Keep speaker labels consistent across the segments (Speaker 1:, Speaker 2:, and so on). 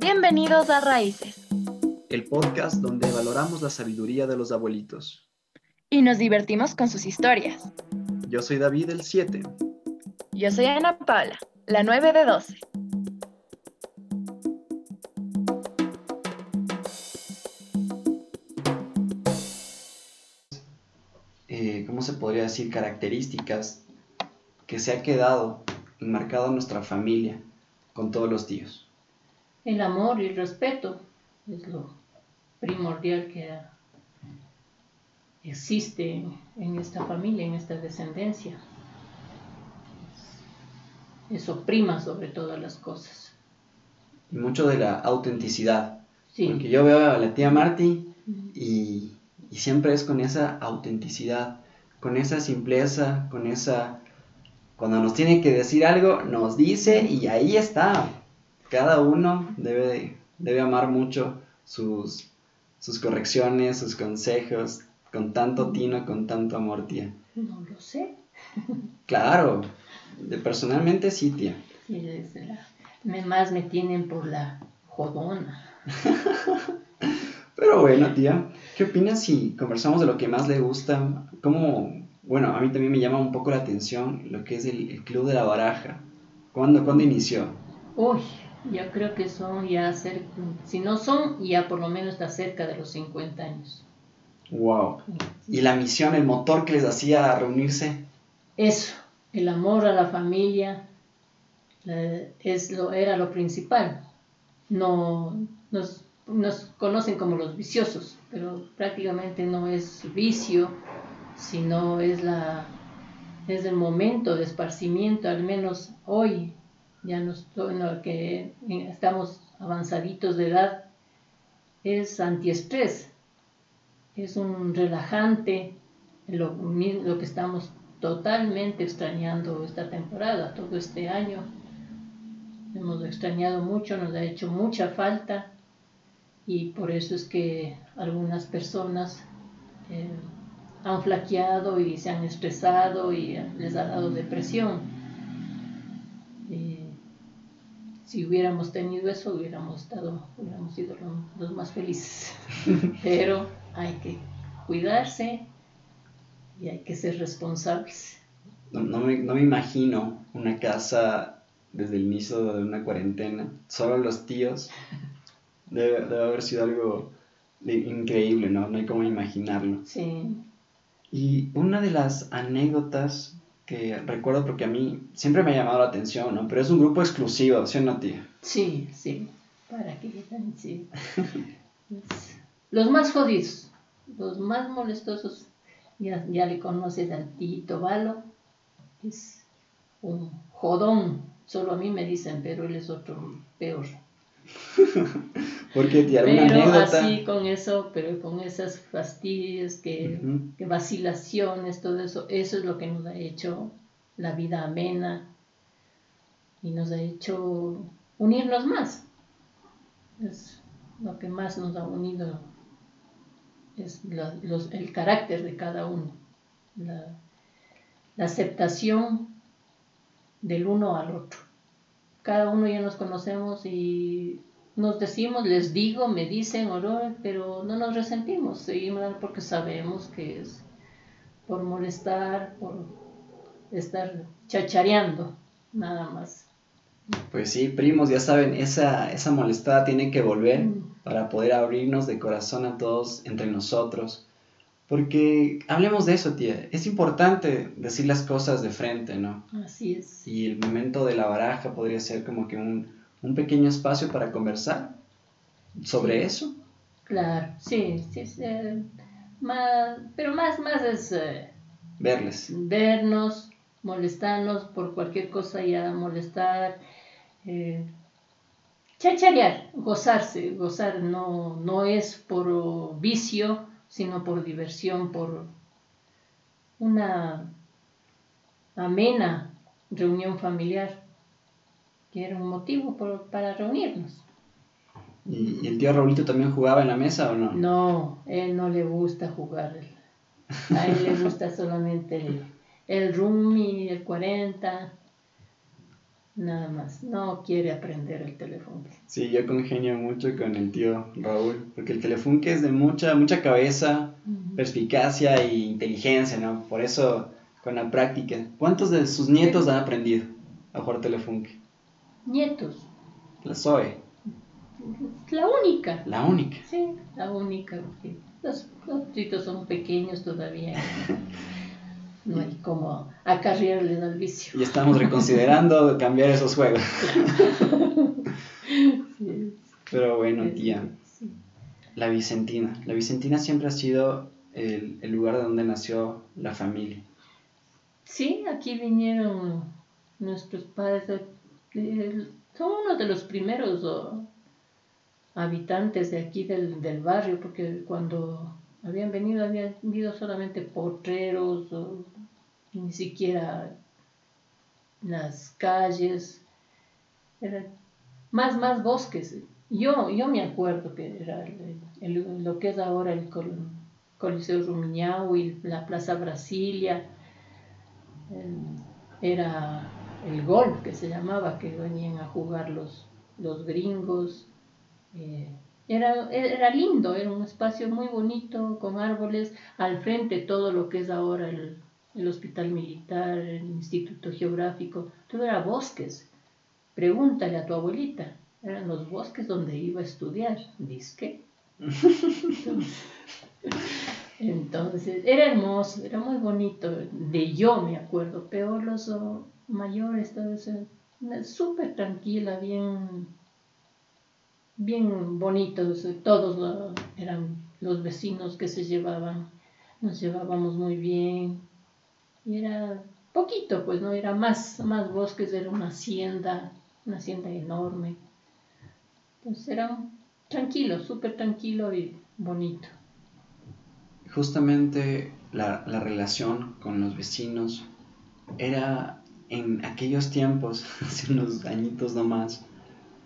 Speaker 1: Bienvenidos a Raíces.
Speaker 2: El podcast donde valoramos la sabiduría de los abuelitos.
Speaker 1: Y nos divertimos con sus historias.
Speaker 2: Yo soy David el 7.
Speaker 1: Yo soy Ana Paula, la 9 de 12.
Speaker 2: Eh, ¿Cómo se podría decir? Características que se ha quedado enmarcado en nuestra familia con todos los tíos.
Speaker 3: El amor y el respeto es lo primordial que existe en esta familia, en esta descendencia. Eso prima sobre todas las cosas.
Speaker 2: Y mucho de la autenticidad.
Speaker 3: Sí.
Speaker 2: Porque yo veo a la tía Marty y, y siempre es con esa autenticidad, con esa simpleza, con esa... Cuando nos tiene que decir algo, nos dice y ahí está. Cada uno debe, debe amar mucho sus, sus correcciones, sus consejos, con tanto tino, con tanto amor, tía.
Speaker 3: No lo sé.
Speaker 2: Claro, de personalmente sí, tía.
Speaker 3: Sí, desde la- me, más me tienen por la jodona.
Speaker 2: Pero bueno, tía, ¿qué opinas si conversamos de lo que más le gusta? ¿Cómo, bueno, a mí también me llama un poco la atención lo que es el, el Club de la Baraja. ¿Cuándo, ¿cuándo inició?
Speaker 3: Uy, yo creo que son ya cerca, si no son, ya por lo menos está cerca de los 50 años.
Speaker 2: Wow. ¿Y la misión, el motor que les hacía reunirse?
Speaker 3: Eso, el amor a la familia eh, es lo, era lo principal. No, nos, nos conocen como los viciosos, pero prácticamente no es vicio, sino es, la, es el momento de esparcimiento, al menos hoy, ya nos, que estamos avanzaditos de edad, es antiestrés, es un relajante, lo, lo que estamos totalmente extrañando esta temporada, todo este año. Hemos extrañado mucho, nos ha hecho mucha falta y por eso es que algunas personas eh, han flaqueado y se han estresado y les ha dado depresión. Y si hubiéramos tenido eso, hubiéramos, estado, hubiéramos sido lo- los más felices. Pero hay que cuidarse y hay que ser responsables.
Speaker 2: No, no me, no me imagino una casa desde el inicio de una cuarentena, solo los tíos. Debe, debe haber sido algo de- increíble, ¿no? No hay cómo imaginarlo.
Speaker 3: Sí,
Speaker 2: Y una de las anécdotas que recuerdo porque a mí siempre me ha llamado la atención, ¿no? Pero es un grupo exclusivo, ¿sí o no, tía?
Speaker 3: sí, sí. Para que vean, sí. Los más jodidos, los más molestosos, ya, ya le conoces al Tito Valo, es un jodón. Solo a mí me dicen, pero él es otro peor.
Speaker 2: Porque, alguna
Speaker 3: Pero
Speaker 2: anécdota.
Speaker 3: así con eso, pero con esas fastidios, que, que vacilaciones, todo eso, eso es lo que nos ha hecho la vida amena y nos ha hecho unirnos más. Es lo que más nos ha unido, es la- los- el carácter de cada uno, la, la aceptación del uno al otro. Cada uno ya nos conocemos y nos decimos, les digo, me dicen, oro, pero no nos resentimos, seguimos porque sabemos que es por molestar, por estar chachareando, nada más.
Speaker 2: Pues sí, primos, ya saben, esa, esa molestada tiene que volver
Speaker 3: Mm.
Speaker 2: para poder abrirnos de corazón a todos entre nosotros. Porque hablemos de eso, tía. Es importante decir las cosas de frente, ¿no?
Speaker 3: Así es.
Speaker 2: Y el momento de la baraja podría ser como que un, un pequeño espacio para conversar sobre
Speaker 3: Sí.
Speaker 2: eso.
Speaker 3: Claro, sí, sí, sí, eh, más, pero más, más es eh,
Speaker 2: Verles.
Speaker 3: vernos, molestarnos por cualquier cosa ya molestar, eh, chacharear, gozarse, gozar no, no es por vicio, sino por diversión, por una amena reunión familiar, que era un motivo por- para reunirnos.
Speaker 2: ¿Y, el tío Raulito también jugaba en la mesa o no?
Speaker 3: No, él no le gusta jugar. A él le gusta solamente el, el el 40, nada más. No quiere aprender el teléfono.
Speaker 2: Sí, yo congenio mucho con el tío Raúl, porque el telefunke es de mucha, mucha cabeza, perspicacia e inteligencia, ¿no? Por eso, con la práctica. ¿Cuántos de sus nietos han aprendido a jugar telefunke?
Speaker 3: Nietos.
Speaker 2: La Zoe.
Speaker 3: La única.
Speaker 2: La única.
Speaker 3: Sí, la única, porque los otros son pequeños todavía. No hay como acarrearles al vicio.
Speaker 2: Y estamos reconsiderando cambiar esos juegos. Pero bueno, tía. La Vicentina. La Vicentina siempre ha sido el, el lugar donde nació la familia.
Speaker 3: Sí, aquí vinieron nuestros padres. Son uno de los primeros habitantes de aquí del, del, barrio, porque cuando habían venido, habían venido solamente potreros, ni siquiera las calles, eran más, más bosques. Yo, yo me acuerdo que era lo que es ahora el Coliseo Rumiñao y la Plaza Brasilia, era el golf que se llamaba, que venían a jugar los, los gringos. Eh, era, era lindo, era un espacio muy bonito, con árboles, al frente todo lo que es ahora el, el hospital militar, el instituto geográfico, todo era bosques. Pregúntale a tu abuelita, eran los bosques donde iba a estudiar, disque. Entonces, era hermoso, era muy bonito, de yo me acuerdo, peor los mayores, todo eso, súper tranquila, bien, bien bonitos, todos eran los vecinos que se llevaban, nos llevábamos muy bien, y era poquito, pues no era más, más bosques, era una hacienda, una hacienda enorme. Pues era tranquilo, súper tranquilo y bonito.
Speaker 2: Justamente la, la relación con los vecinos era en aquellos tiempos, hace unos añitos nomás,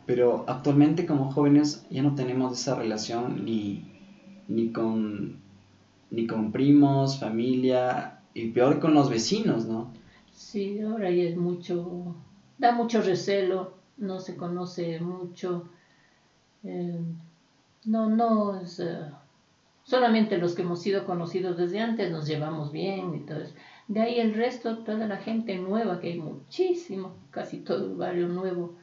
Speaker 2: pero actualmente como jóvenes ya no tenemos esa relación ni, ni, con, ni con primos, familia, y peor con los vecinos, ¿no?
Speaker 3: Sí, ahora ya es mucho, da mucho recelo, no se conoce mucho, eh, no, no es, eh, solamente los que hemos sido conocidos desde antes nos llevamos bien y todo eso. De ahí el resto, toda la gente nueva, que hay muchísimo, casi todo el barrio nuevo,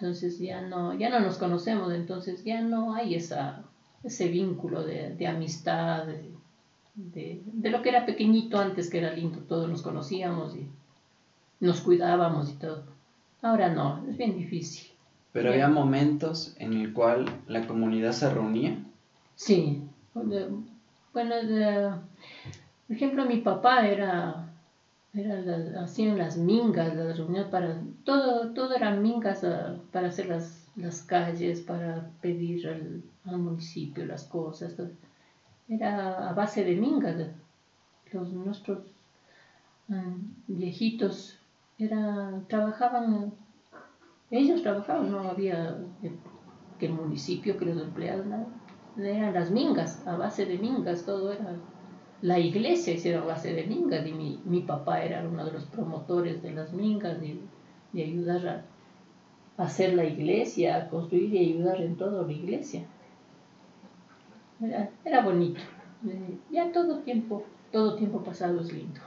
Speaker 3: entonces ya no, ya no nos conocemos, entonces ya no hay esa, ese vínculo de, de amistad, de, lo que era pequeñito antes, que era lindo, todos nos conocíamos y nos cuidábamos y todo. Ahora no, es bien difícil.
Speaker 2: Pero había momentos en el cual la comunidad se reunía.
Speaker 3: Sí, bueno, por ejemplo, mi papá era, era hacían las mingas, las reuniones para, todo, todo eran mingas ah, para hacer las, las calles, para pedir al, al municipio las cosas. Era a base de mingas. Los nuestros mm, viejitos era, trabajaban, ellos trabajaban, no había que el municipio, que los empleados, nada. Eran las mingas, a base de mingas, todo era. La iglesia hicieron base de mingas y mi, mi papá era uno de los promotores de las mingas, de, de ayudar a hacer la iglesia, a construir y ayudar en toda la iglesia. Era, bonito. Eh, ya todo tiempo, todo tiempo pasado es lindo.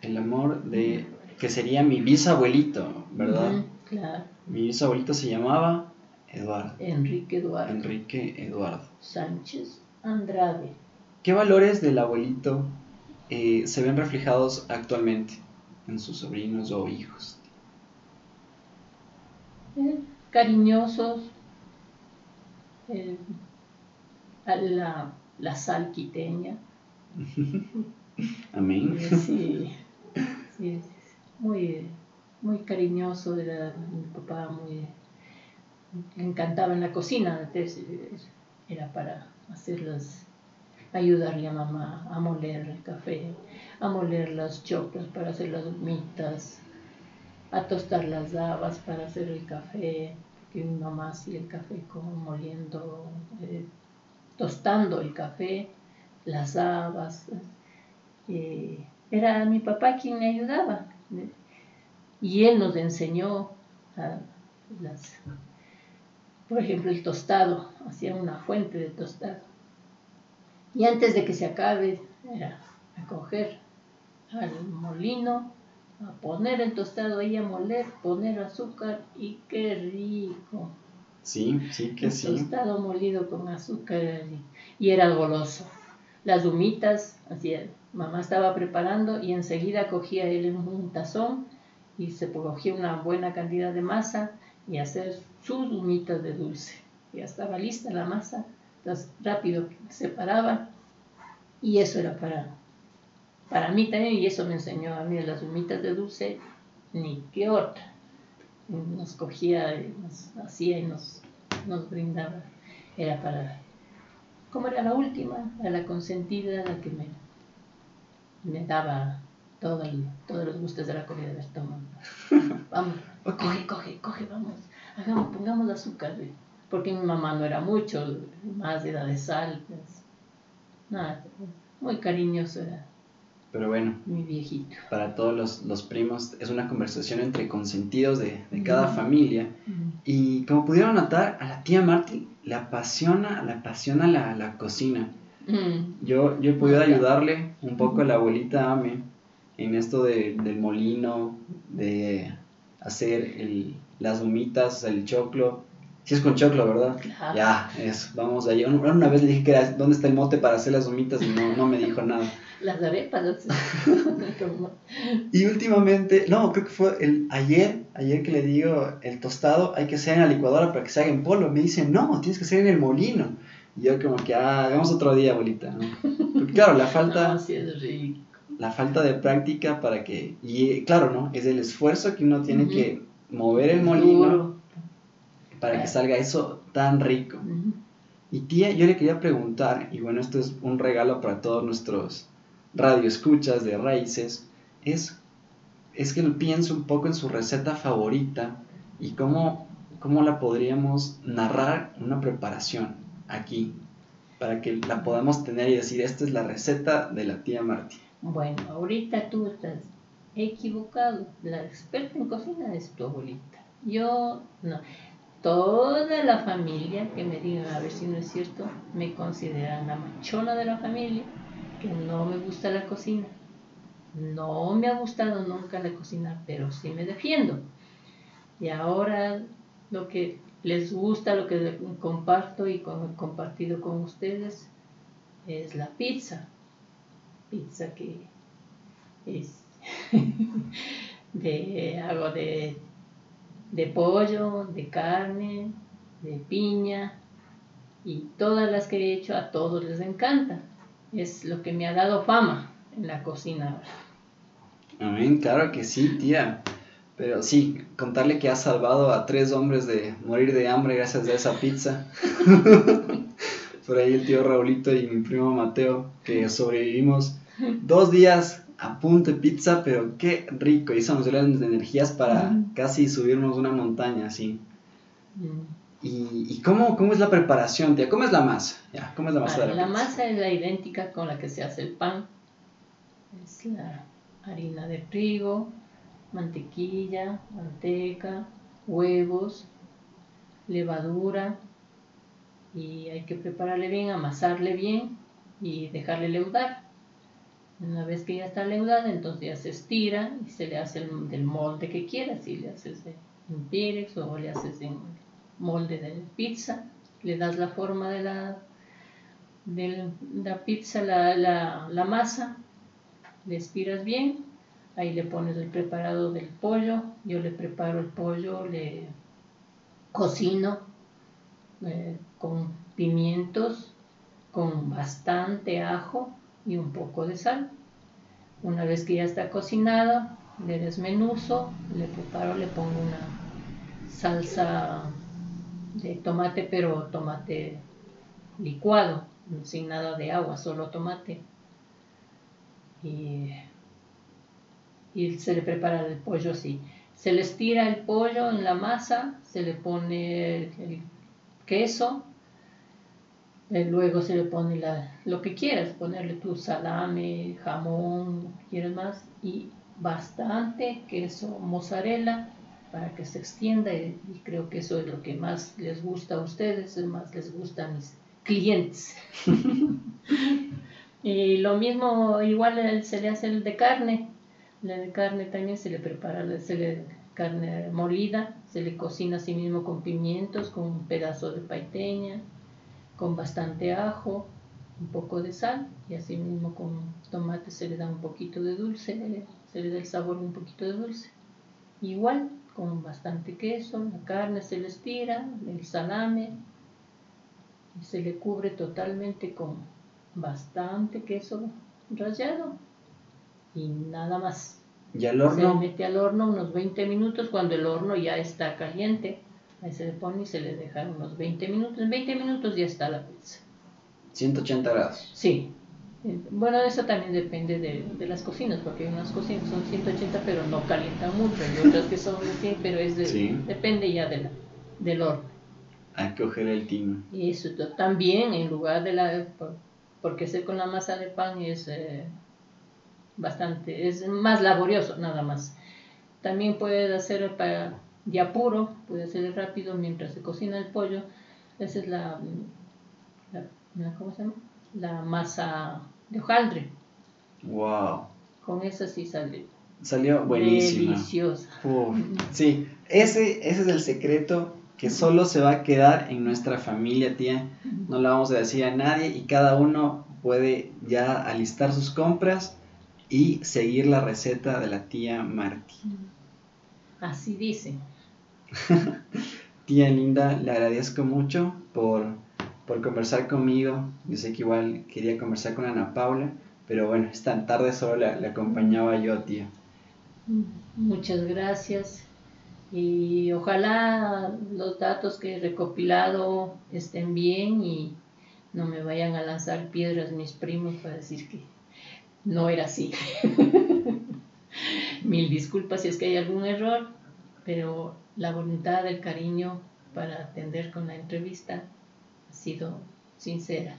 Speaker 2: El amor de que sería mi bisabuelito, ¿verdad?
Speaker 3: claro.
Speaker 2: Mi bisabuelito se llamaba Eduardo.
Speaker 3: Enrique Eduardo.
Speaker 2: Enrique Eduardo.
Speaker 3: Sánchez Andrade.
Speaker 2: ¿Qué valores del abuelito eh, se ven reflejados actualmente en sus sobrinos o hijos?
Speaker 3: Eh, cariñosos, la, la sal quiteña.
Speaker 2: Amén.
Speaker 3: Sí, sí, muy, muy cariñoso, era mi papá muy... Le encantaba en la cocina, era para hacerlas, ayudarle a mamá a moler el café, a moler las choclas para hacer las humitas, a tostar las habas para hacer el café, que mi mamá hacía el café como moliendo eh, tostando el café, las habas. Eh, era mi papá quien me ayudaba. Y él nos enseñó las, por ejemplo, el tostado, hacía una fuente de tostado. Y antes de que se acabe, era a coger al molino, a poner el tostado ahí a moler, poner azúcar y qué rico.
Speaker 2: Sí, sí que
Speaker 3: el
Speaker 2: sí.
Speaker 3: Tostado molido con azúcar y, era goloso. Las humitas, así mamá estaba preparando y enseguida cogía él un tazón y se cogía una buena cantidad de masa y hacer sus humitas de dulce. Ya estaba lista la masa, entonces rápido separaba y eso era para, para mí también y eso me enseñó a mí las humitas de dulce, ni qué otra. Nos cogía, nos hacía y nos, nos brindaba. Era para, como era la última, a la consentida, la que me, me daba todo el, todos los gustos de la comida del estómago. Vamos, coge, coge, coge, vamos. Hagamos, pongamos azúcar. Porque mi mamá no era mucho, más de sal. Pues. Nada, muy cariñoso era.
Speaker 2: Pero bueno,
Speaker 3: mi viejito.
Speaker 2: Para todos los, los primos es una conversación entre consentidos de, de cada familia. Y como pudieron notar, a la tía Marty le apasiona, le apasiona la, la cocina. Yo, yo he podido ayudarle un poco a la abuelita Ame en esto de, del molino, de hacer el, las humitas, el choclo. Si es con choclo, ¿verdad?
Speaker 3: Claro.
Speaker 2: Ya, es, vamos allá. Una, una vez le dije que era, ¿dónde está el mote para hacer las humitas? Y no, no me dijo nada.
Speaker 3: Las arepas.
Speaker 2: y últimamente, no, creo que fue el ayer, ayer que le digo el tostado hay que hacer en la licuadora para que se haga en polvo. Me dice, no, tienes que hacer en el molino. Y yo como que, ah, hagamos otro día, abuelita, ¿no? Porque claro, la falta...
Speaker 3: No, sí es rico.
Speaker 2: La falta de práctica para que... Y claro, ¿no? Es el esfuerzo que uno tiene uh -huh. que mover el molino para que salga eso tan rico. Y tía, yo le quería preguntar, y bueno, esto es un regalo para todos nuestros radioescuchas de raíces, es, es que pienso un poco en su receta favorita y cómo, cómo la podríamos narrar una preparación aquí, para que la podamos tener y decir, esta es la receta de la tía Martí.
Speaker 3: Bueno, ahorita tú estás equivocado, la experta en cocina es tu abuelita. Yo no. Toda la familia, que me digan a ver si no es cierto, me consideran la machona de la familia, que no me gusta la cocina. No me ha gustado nunca la cocina, pero sí me defiendo. Y ahora lo que les gusta, lo que comparto y con, compartido con ustedes es la pizza. Pizza que es de algo de, de pollo, de carne, de piña y todas las que he hecho a todos les encanta. Es lo que me ha dado fama en la cocina.
Speaker 2: Amén, claro que sí, tía. Pero sí, contarle que ha salvado a tres hombres de morir de hambre gracias a esa pizza. Por ahí el tío Raulito y mi primo Mateo, que sobrevivimos dos días a punto de pizza, pero qué rico. Y eso nos dio las energías para mm. casi subirnos una montaña así. Mm. ¿Y, y cómo, cómo, es la preparación, tía? ¿Cómo es la masa? Ya, ¿Cómo es la masa
Speaker 3: ah,
Speaker 2: de la,
Speaker 3: la
Speaker 2: pizza?
Speaker 3: masa es la idéntica con la que se hace el pan. Es la harina de trigo, mantequilla, manteca, huevos, levadura y hay que prepararle bien, amasarle bien y dejarle leudar. Una vez que ya está leudada, entonces ya se estira y se le hace el, del molde que quieras. Si le haces en Pyrex o le haces en molde de pizza, le das la forma de la, de la pizza, la, la, la masa, le estiras bien ahí le pones el preparado del pollo, yo le preparo el pollo, le cocino eh, con pimientos, con bastante ajo y un poco de sal. Una vez que ya está cocinado, le desmenuzo, le preparo, le pongo una salsa de tomate, pero tomate licuado, sin nada de agua, solo tomate. Y y se le prepara el pollo así. Se le estira el pollo en la masa, se le pone el queso, luego se le pone la, lo que quieras, ponerle tu salame, jamón, quieres más, y bastante queso mozzarella para que se extienda y, creo que eso es lo que más les gusta a ustedes, más les gusta a mis clientes. y lo mismo, igual se le hace el de carne, el de carne también se le prepara, se le carne molida, se le cocina así mismo con pimientos, con un pedazo de paiteña, con bastante ajo, un poco de sal y así mismo con tomate se le da un poquito de dulce, se le da el sabor un poquito de dulce. Igual con bastante queso, la carne se le estira, el salame y se le cubre totalmente con bastante queso rallado y nada más.
Speaker 2: ¿Y al horno?
Speaker 3: Se mete al horno unos 20 minutos cuando el horno ya está caliente. Ahí se le pone y se le deja unos 20 minutos. En 20 minutos ya está la pizza.
Speaker 2: 180 grados.
Speaker 3: Sí. Bueno, eso también depende de, las cocinas, porque hay unas cocinas son 180 pero no calientan mucho, hay otras que son así, pero es depende ya de la, del horno.
Speaker 2: Hay que coger el timo.
Speaker 3: Y eso también, en lugar de la... porque hacer con la masa de pan es eh, bastante, es más laborioso nada más. También puede hacer para de apuro, puede hacer rápido mientras se cocina el pollo. Esa es la, la ¿cómo se llama? la masa de hojaldre.
Speaker 2: Wow.
Speaker 3: Con esa sí salió.
Speaker 2: Salió buenísima.
Speaker 3: Deliciosa.
Speaker 2: sí, ese, ese es el secreto que solo se va a quedar en nuestra familia, tía. No la vamos a decir a nadie y cada uno puede ya alistar sus compras y seguir la receta de la tía Marti.
Speaker 3: Así dice.
Speaker 2: tía linda, le agradezco mucho por por conversar conmigo. Yo sé que igual quería conversar con Ana Paula, pero bueno, es tan tarde, solo le, acompañaba yo, tía.
Speaker 3: Muchas gracias. Y ojalá los datos que he recopilado estén bien y no me vayan a lanzar piedras mis primos para decir que no era así. Mil disculpas si es que hay algún error, pero la voluntad, el cariño para atender con la entrevista ha sido sincera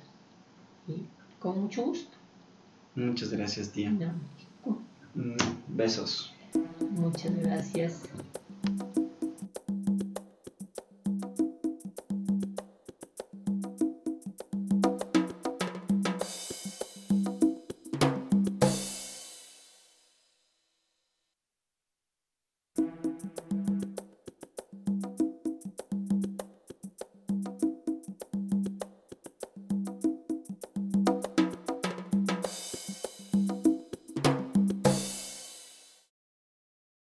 Speaker 3: y con mucho gusto.
Speaker 2: Muchas gracias, tía. Mm, besos.
Speaker 3: Muchas gracias.